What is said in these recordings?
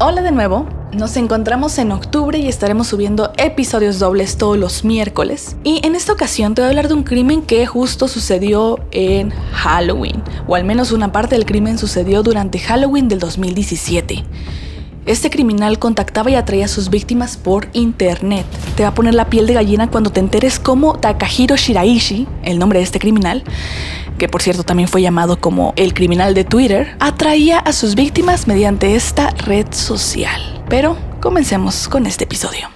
Hola de nuevo, nos encontramos en octubre y estaremos subiendo episodios dobles todos los miércoles. Y en esta ocasión te voy a hablar de un crimen que justo sucedió en Halloween, o al menos una parte del crimen sucedió durante Halloween del 2017. Este criminal contactaba y atraía a sus víctimas por internet. Te va a poner la piel de gallina cuando te enteres cómo Takahiro Shiraishi, el nombre de este criminal, que por cierto también fue llamado como el criminal de Twitter, atraía a sus víctimas mediante esta red social. Pero comencemos con este episodio.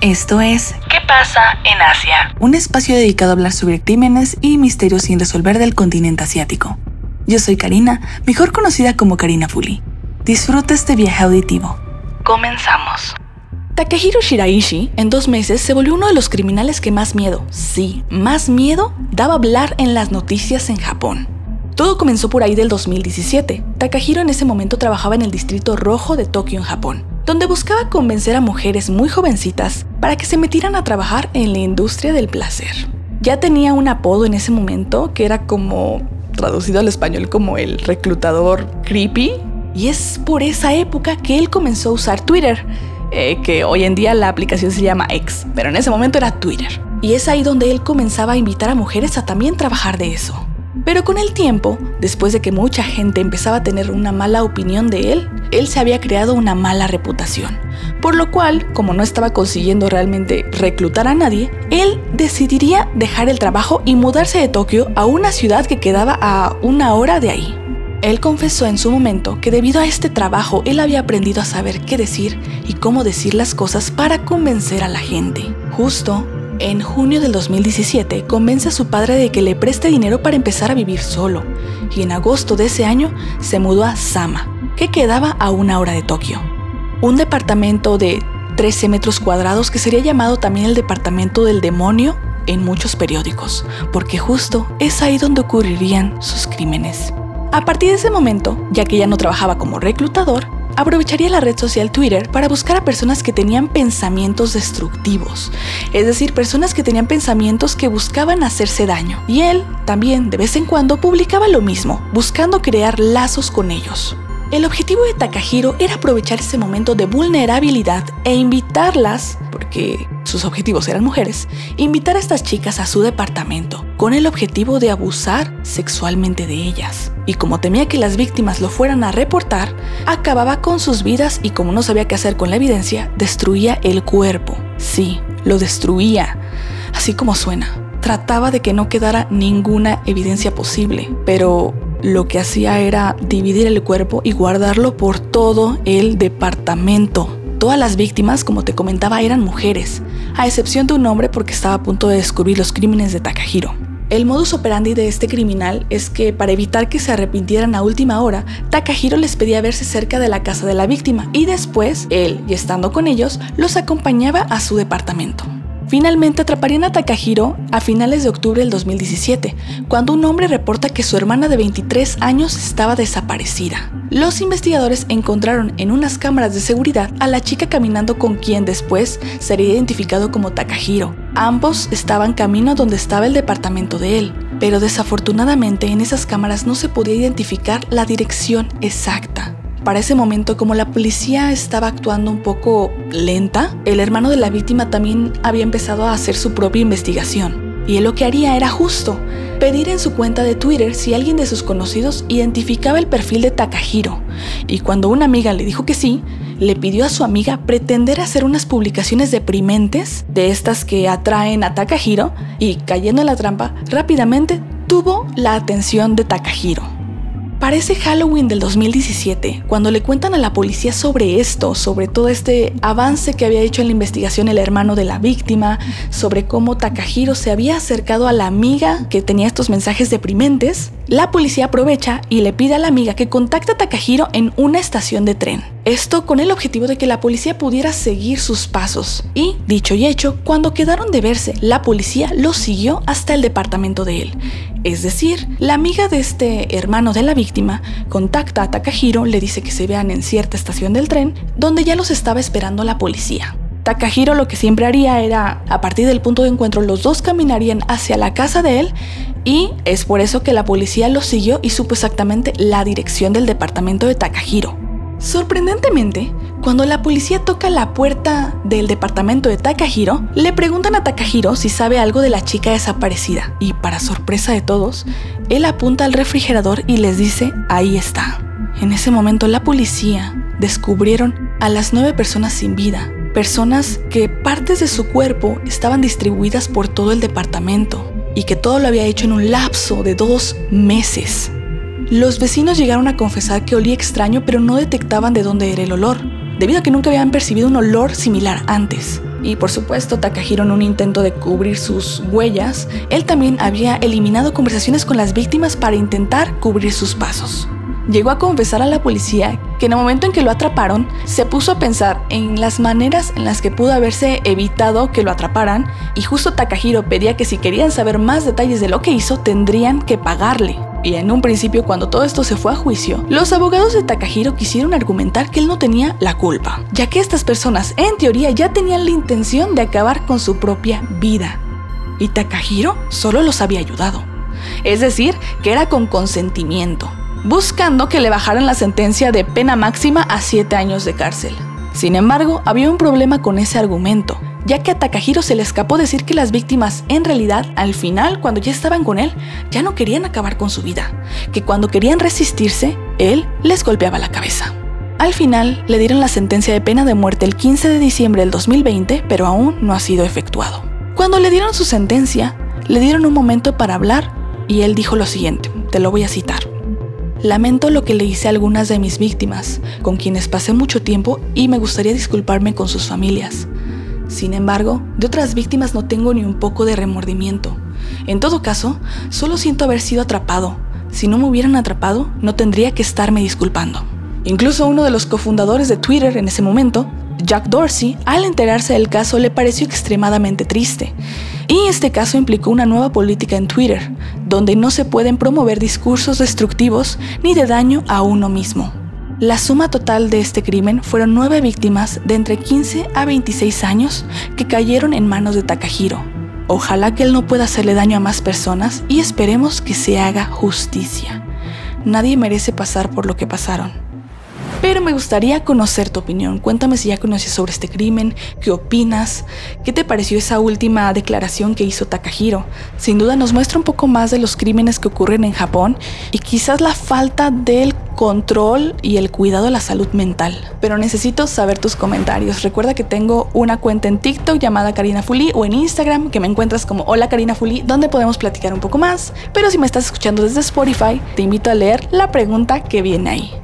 Esto es ¿Qué pasa en Asia? Un espacio dedicado a hablar sobre crímenes y misterios sin resolver del continente asiático. Yo soy Karina, mejor conocida como Karina Fuli. Disfruta este viaje auditivo. Comenzamos. Takehiro Shiraishi, en dos meses, se volvió uno de los criminales que más miedo, sí, más miedo, daba hablar en las noticias en Japón. Todo comenzó por ahí del 2017. Takahiro en ese momento trabajaba en el distrito rojo de Tokio en Japón, donde buscaba convencer a mujeres muy jovencitas para que se metieran a trabajar en la industria del placer. Ya tenía un apodo en ese momento que era como traducido al español como el reclutador creepy, y es por esa época que él comenzó a usar Twitter eh, que hoy en día la aplicación se llama X, pero en ese momento era Twitter. Y es ahí donde él comenzaba a invitar a mujeres a también trabajar de eso. Pero con el tiempo, después de que mucha gente empezaba a tener una mala opinión de él, él se había creado una mala reputación. Por lo cual, como no estaba consiguiendo realmente reclutar a nadie, él decidiría dejar el trabajo y mudarse de Tokio a una ciudad que quedaba a una hora de ahí. Él confesó en su momento que debido a este trabajo él había aprendido a saber qué decir y cómo decir las cosas para convencer a la gente. Justo en junio del 2017 convence a su padre de que le preste dinero para empezar a vivir solo y en agosto de ese año se mudó a Sama, que quedaba a una hora de Tokio. Un departamento de 13 metros cuadrados que sería llamado también el departamento del demonio en muchos periódicos, porque justo es ahí donde ocurrirían sus crímenes. A partir de ese momento, ya que ya no trabajaba como reclutador, aprovecharía la red social Twitter para buscar a personas que tenían pensamientos destructivos, es decir, personas que tenían pensamientos que buscaban hacerse daño. Y él también de vez en cuando publicaba lo mismo, buscando crear lazos con ellos. El objetivo de Takahiro era aprovechar ese momento de vulnerabilidad e invitarlas, porque sus objetivos eran mujeres, invitar a estas chicas a su departamento, con el objetivo de abusar sexualmente de ellas. Y como temía que las víctimas lo fueran a reportar, acababa con sus vidas y como no sabía qué hacer con la evidencia, destruía el cuerpo. Sí, lo destruía, así como suena. Trataba de que no quedara ninguna evidencia posible, pero lo que hacía era dividir el cuerpo y guardarlo por todo el departamento. Todas las víctimas, como te comentaba, eran mujeres, a excepción de un hombre porque estaba a punto de descubrir los crímenes de Takahiro. El modus operandi de este criminal es que para evitar que se arrepintieran a última hora, Takahiro les pedía verse cerca de la casa de la víctima y después, él, y estando con ellos, los acompañaba a su departamento. Finalmente atraparían a Takahiro a finales de octubre del 2017, cuando un hombre reporta que su hermana de 23 años estaba desaparecida. Los investigadores encontraron en unas cámaras de seguridad a la chica caminando con quien después sería identificado como Takahiro. Ambos estaban camino donde estaba el departamento de él, pero desafortunadamente en esas cámaras no se podía identificar la dirección exacta. Para ese momento, como la policía estaba actuando un poco lenta, el hermano de la víctima también había empezado a hacer su propia investigación. Y él lo que haría era justo pedir en su cuenta de Twitter si alguien de sus conocidos identificaba el perfil de Takahiro. Y cuando una amiga le dijo que sí, le pidió a su amiga pretender hacer unas publicaciones deprimentes de estas que atraen a Takahiro y cayendo en la trampa, rápidamente tuvo la atención de Takahiro. Parece Halloween del 2017, cuando le cuentan a la policía sobre esto, sobre todo este avance que había hecho en la investigación el hermano de la víctima, sobre cómo Takahiro se había acercado a la amiga que tenía estos mensajes deprimentes, la policía aprovecha y le pide a la amiga que contacte a Takahiro en una estación de tren. Esto con el objetivo de que la policía pudiera seguir sus pasos. Y, dicho y hecho, cuando quedaron de verse, la policía lo siguió hasta el departamento de él. Es decir, la amiga de este hermano de la víctima contacta a Takahiro, le dice que se vean en cierta estación del tren, donde ya los estaba esperando la policía. Takahiro lo que siempre haría era, a partir del punto de encuentro, los dos caminarían hacia la casa de él y es por eso que la policía lo siguió y supo exactamente la dirección del departamento de Takahiro. Sorprendentemente, cuando la policía toca la puerta del departamento de Takahiro, le preguntan a Takahiro si sabe algo de la chica desaparecida y para sorpresa de todos, él apunta al refrigerador y les dice, ahí está. En ese momento la policía descubrieron a las nueve personas sin vida, personas que partes de su cuerpo estaban distribuidas por todo el departamento y que todo lo había hecho en un lapso de dos meses. Los vecinos llegaron a confesar que olía extraño pero no detectaban de dónde era el olor, debido a que nunca habían percibido un olor similar antes. Y por supuesto, Takahiro en un intento de cubrir sus huellas, él también había eliminado conversaciones con las víctimas para intentar cubrir sus pasos. Llegó a confesar a la policía que en el momento en que lo atraparon, se puso a pensar en las maneras en las que pudo haberse evitado que lo atraparan y justo Takahiro pedía que si querían saber más detalles de lo que hizo, tendrían que pagarle. Y en un principio, cuando todo esto se fue a juicio, los abogados de Takahiro quisieron argumentar que él no tenía la culpa, ya que estas personas, en teoría, ya tenían la intención de acabar con su propia vida. Y Takahiro solo los había ayudado. Es decir, que era con consentimiento, buscando que le bajaran la sentencia de pena máxima a 7 años de cárcel. Sin embargo, había un problema con ese argumento, ya que a Takahiro se le escapó decir que las víctimas en realidad al final cuando ya estaban con él ya no querían acabar con su vida, que cuando querían resistirse, él les golpeaba la cabeza. Al final le dieron la sentencia de pena de muerte el 15 de diciembre del 2020, pero aún no ha sido efectuado. Cuando le dieron su sentencia, le dieron un momento para hablar y él dijo lo siguiente, te lo voy a citar. Lamento lo que le hice a algunas de mis víctimas, con quienes pasé mucho tiempo y me gustaría disculparme con sus familias. Sin embargo, de otras víctimas no tengo ni un poco de remordimiento. En todo caso, solo siento haber sido atrapado. Si no me hubieran atrapado, no tendría que estarme disculpando. Incluso uno de los cofundadores de Twitter en ese momento, Jack Dorsey, al enterarse del caso le pareció extremadamente triste. Y este caso implicó una nueva política en Twitter, donde no se pueden promover discursos destructivos ni de daño a uno mismo. La suma total de este crimen fueron nueve víctimas de entre 15 a 26 años que cayeron en manos de Takahiro. Ojalá que él no pueda hacerle daño a más personas y esperemos que se haga justicia. Nadie merece pasar por lo que pasaron pero me gustaría conocer tu opinión. Cuéntame si ya conoces sobre este crimen, qué opinas, qué te pareció esa última declaración que hizo Takahiro. Sin duda nos muestra un poco más de los crímenes que ocurren en Japón y quizás la falta del control y el cuidado de la salud mental. Pero necesito saber tus comentarios. Recuerda que tengo una cuenta en TikTok llamada Karina Fuli o en Instagram que me encuentras como Hola Karina Fuli, donde podemos platicar un poco más. Pero si me estás escuchando desde Spotify, te invito a leer la pregunta que viene ahí.